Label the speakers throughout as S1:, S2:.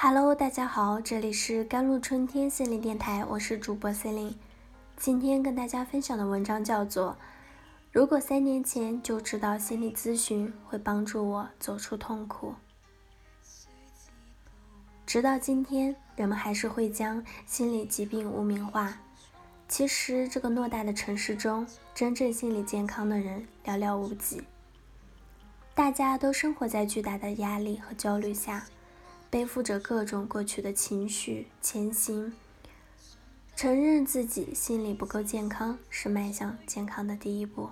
S1: Hello，大家好，这里是甘露春天心理电台，我是主播 c e l i n e 今天跟大家分享的文章叫做《如果三年前就知道心理咨询会帮助我走出痛苦》，直到今天，人们还是会将心理疾病污名化。其实，这个偌大的城市中，真正心理健康的人寥寥无几。大家都生活在巨大的压力和焦虑下，背负着各种过去的情绪前行。承认自己心理不够健康，是迈向健康的第一步。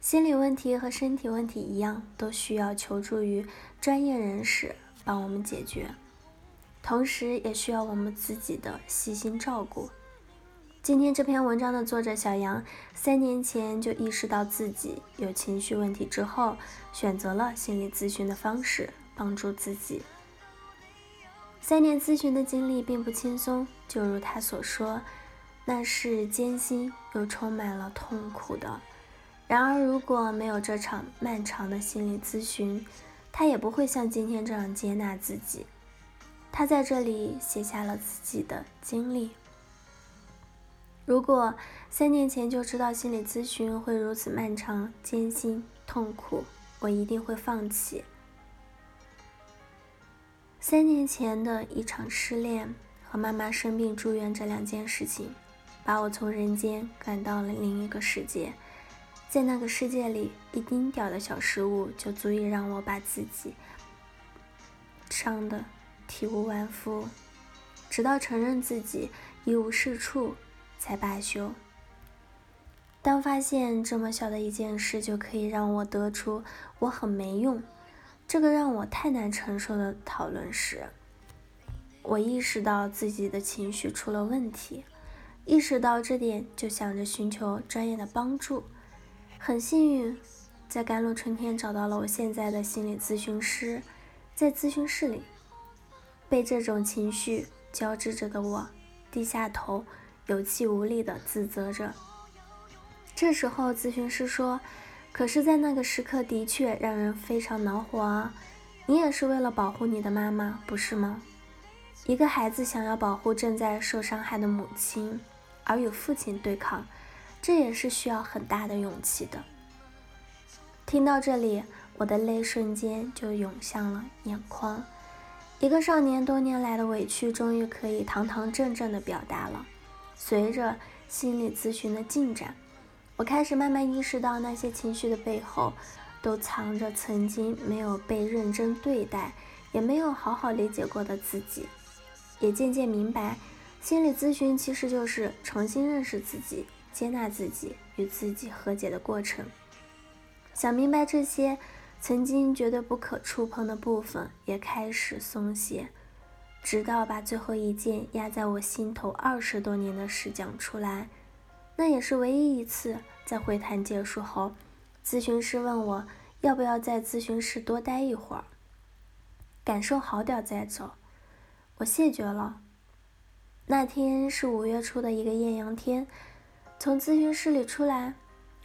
S1: 心理问题和身体问题一样，都需要求助于专业人士帮我们解决，同时也需要我们自己的细心照顾。今天这篇文章的作者小杨，三年前就意识到自己有情绪问题之后，选择了心理咨询的方式帮助自己。三年咨询的经历并不轻松，就如他所说，那是艰辛又充满了痛苦的。然而，如果没有这场漫长的心理咨询，他也不会像今天这样接纳自己。他在这里写下了自己的经历。如果三年前就知道心理咨询会如此漫长、艰辛、痛苦，我一定会放弃。三年前的一场失恋和妈妈生病住院这两件事情，把我从人间赶到了另一个世界。在那个世界里，一丁点的小失误就足以让我把自己伤得体无完肤，直到承认自己一无是处。才罢休。当发现这么小的一件事就可以让我得出我很没用，这个让我太难承受的讨论时，我意识到自己的情绪出了问题。意识到这点，就想着寻求专业的帮助。很幸运，在甘露春天找到了我现在的心理咨询师。在咨询室里，被这种情绪交织着的我，低下头。有气无力地自责着。这时候，咨询师说：“可是，在那个时刻，的确让人非常恼火啊！你也是为了保护你的妈妈，不是吗？一个孩子想要保护正在受伤害的母亲，而与父亲对抗，这也是需要很大的勇气的。”听到这里，我的泪瞬间就涌向了眼眶。一个少年多年来的委屈，终于可以堂堂正正地表达了。随着心理咨询的进展，我开始慢慢意识到，那些情绪的背后，都藏着曾经没有被认真对待，也没有好好理解过的自己。也渐渐明白，心理咨询其实就是重新认识自己、接纳自己、与自己和解的过程。想明白这些曾经绝对不可触碰的部分，也开始松懈。直到把最后一件压在我心头二十多年的事讲出来，那也是唯一一次。在会谈结束后，咨询师问我要不要在咨询室多待一会儿，感受好点再走。我谢绝了。那天是五月初的一个艳阳天，从咨询室里出来，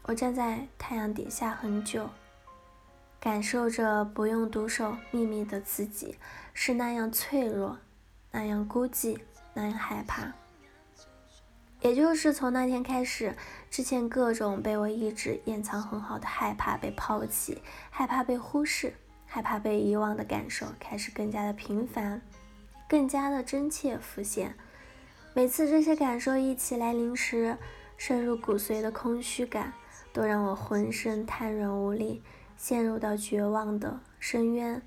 S1: 我站在太阳底下很久，感受着不用独守秘密的自己是那样脆弱。那样孤寂，那样害怕。也就是从那天开始，之前各种被我一直掩藏很好的害怕被抛弃、害怕被忽视、害怕被遗忘的感受，开始更加的频繁，更加的真切浮现。每次这些感受一起来临时，深入骨髓的空虚感，都让我浑身瘫软无力，陷入到绝望的深渊，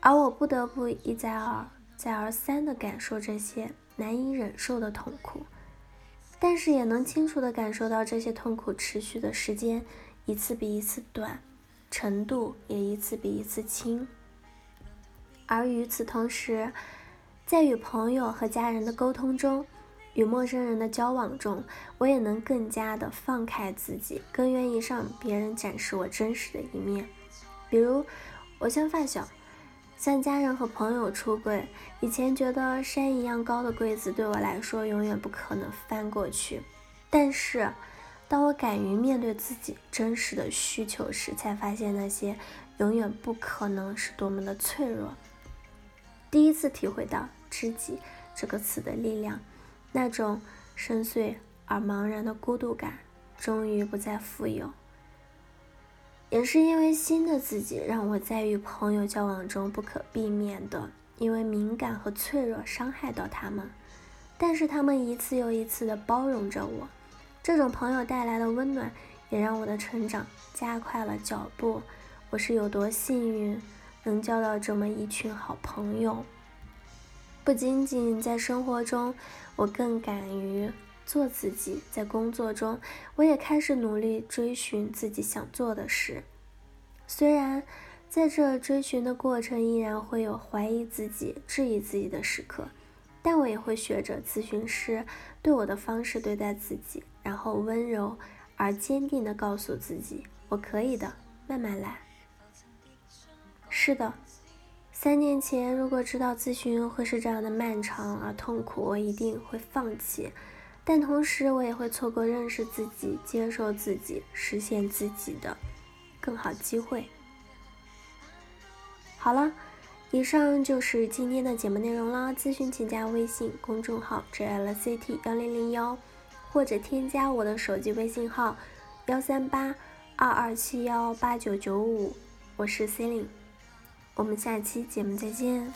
S1: 而我不得不一再而。再而三地感受这些难以忍受的痛苦，但是也能清楚地感受到这些痛苦持续的时间一次比一次短，程度也一次比一次轻。而与此同时，在与朋友和家人的沟通中，与陌生人的交往中，我也能更加的放开自己，更愿意向别人展示我真实的一面。比如，我向发小。向家人和朋友出柜，以前觉得山一样高的柜子对我来说永远不可能翻过去。但是，当我敢于面对自己真实的需求时，才发现那些永远不可能是多么的脆弱。第一次体会到“知己”这个词的力量，那种深邃而茫然的孤独感，终于不再富有。也是因为新的自己，让我在与朋友交往中不可避免的因为敏感和脆弱伤害到他们，但是他们一次又一次的包容着我，这种朋友带来的温暖，也让我的成长加快了脚步。我是有多幸运，能交到这么一群好朋友。不仅仅在生活中，我更敢于做自己；在工作中，我也开始努力追寻自己想做的事。虽然在这追寻的过程，依然会有怀疑自己、质疑自己的时刻，但我也会学着咨询师对我的方式对待自己，然后温柔而坚定地告诉自己：“我可以的，慢慢来。”是的，三年前如果知道咨询会是这样的漫长而痛苦，我一定会放弃。但同时，我也会错过认识自己、接受自己、实现自己的更好机会。好了，以上就是今天的节目内容了。咨询请加微信公众号 jlct 幺零零幺，或者添加我的手机微信号幺三八二二七幺八九九五，我是 c e l i n e 我们下期节目再见。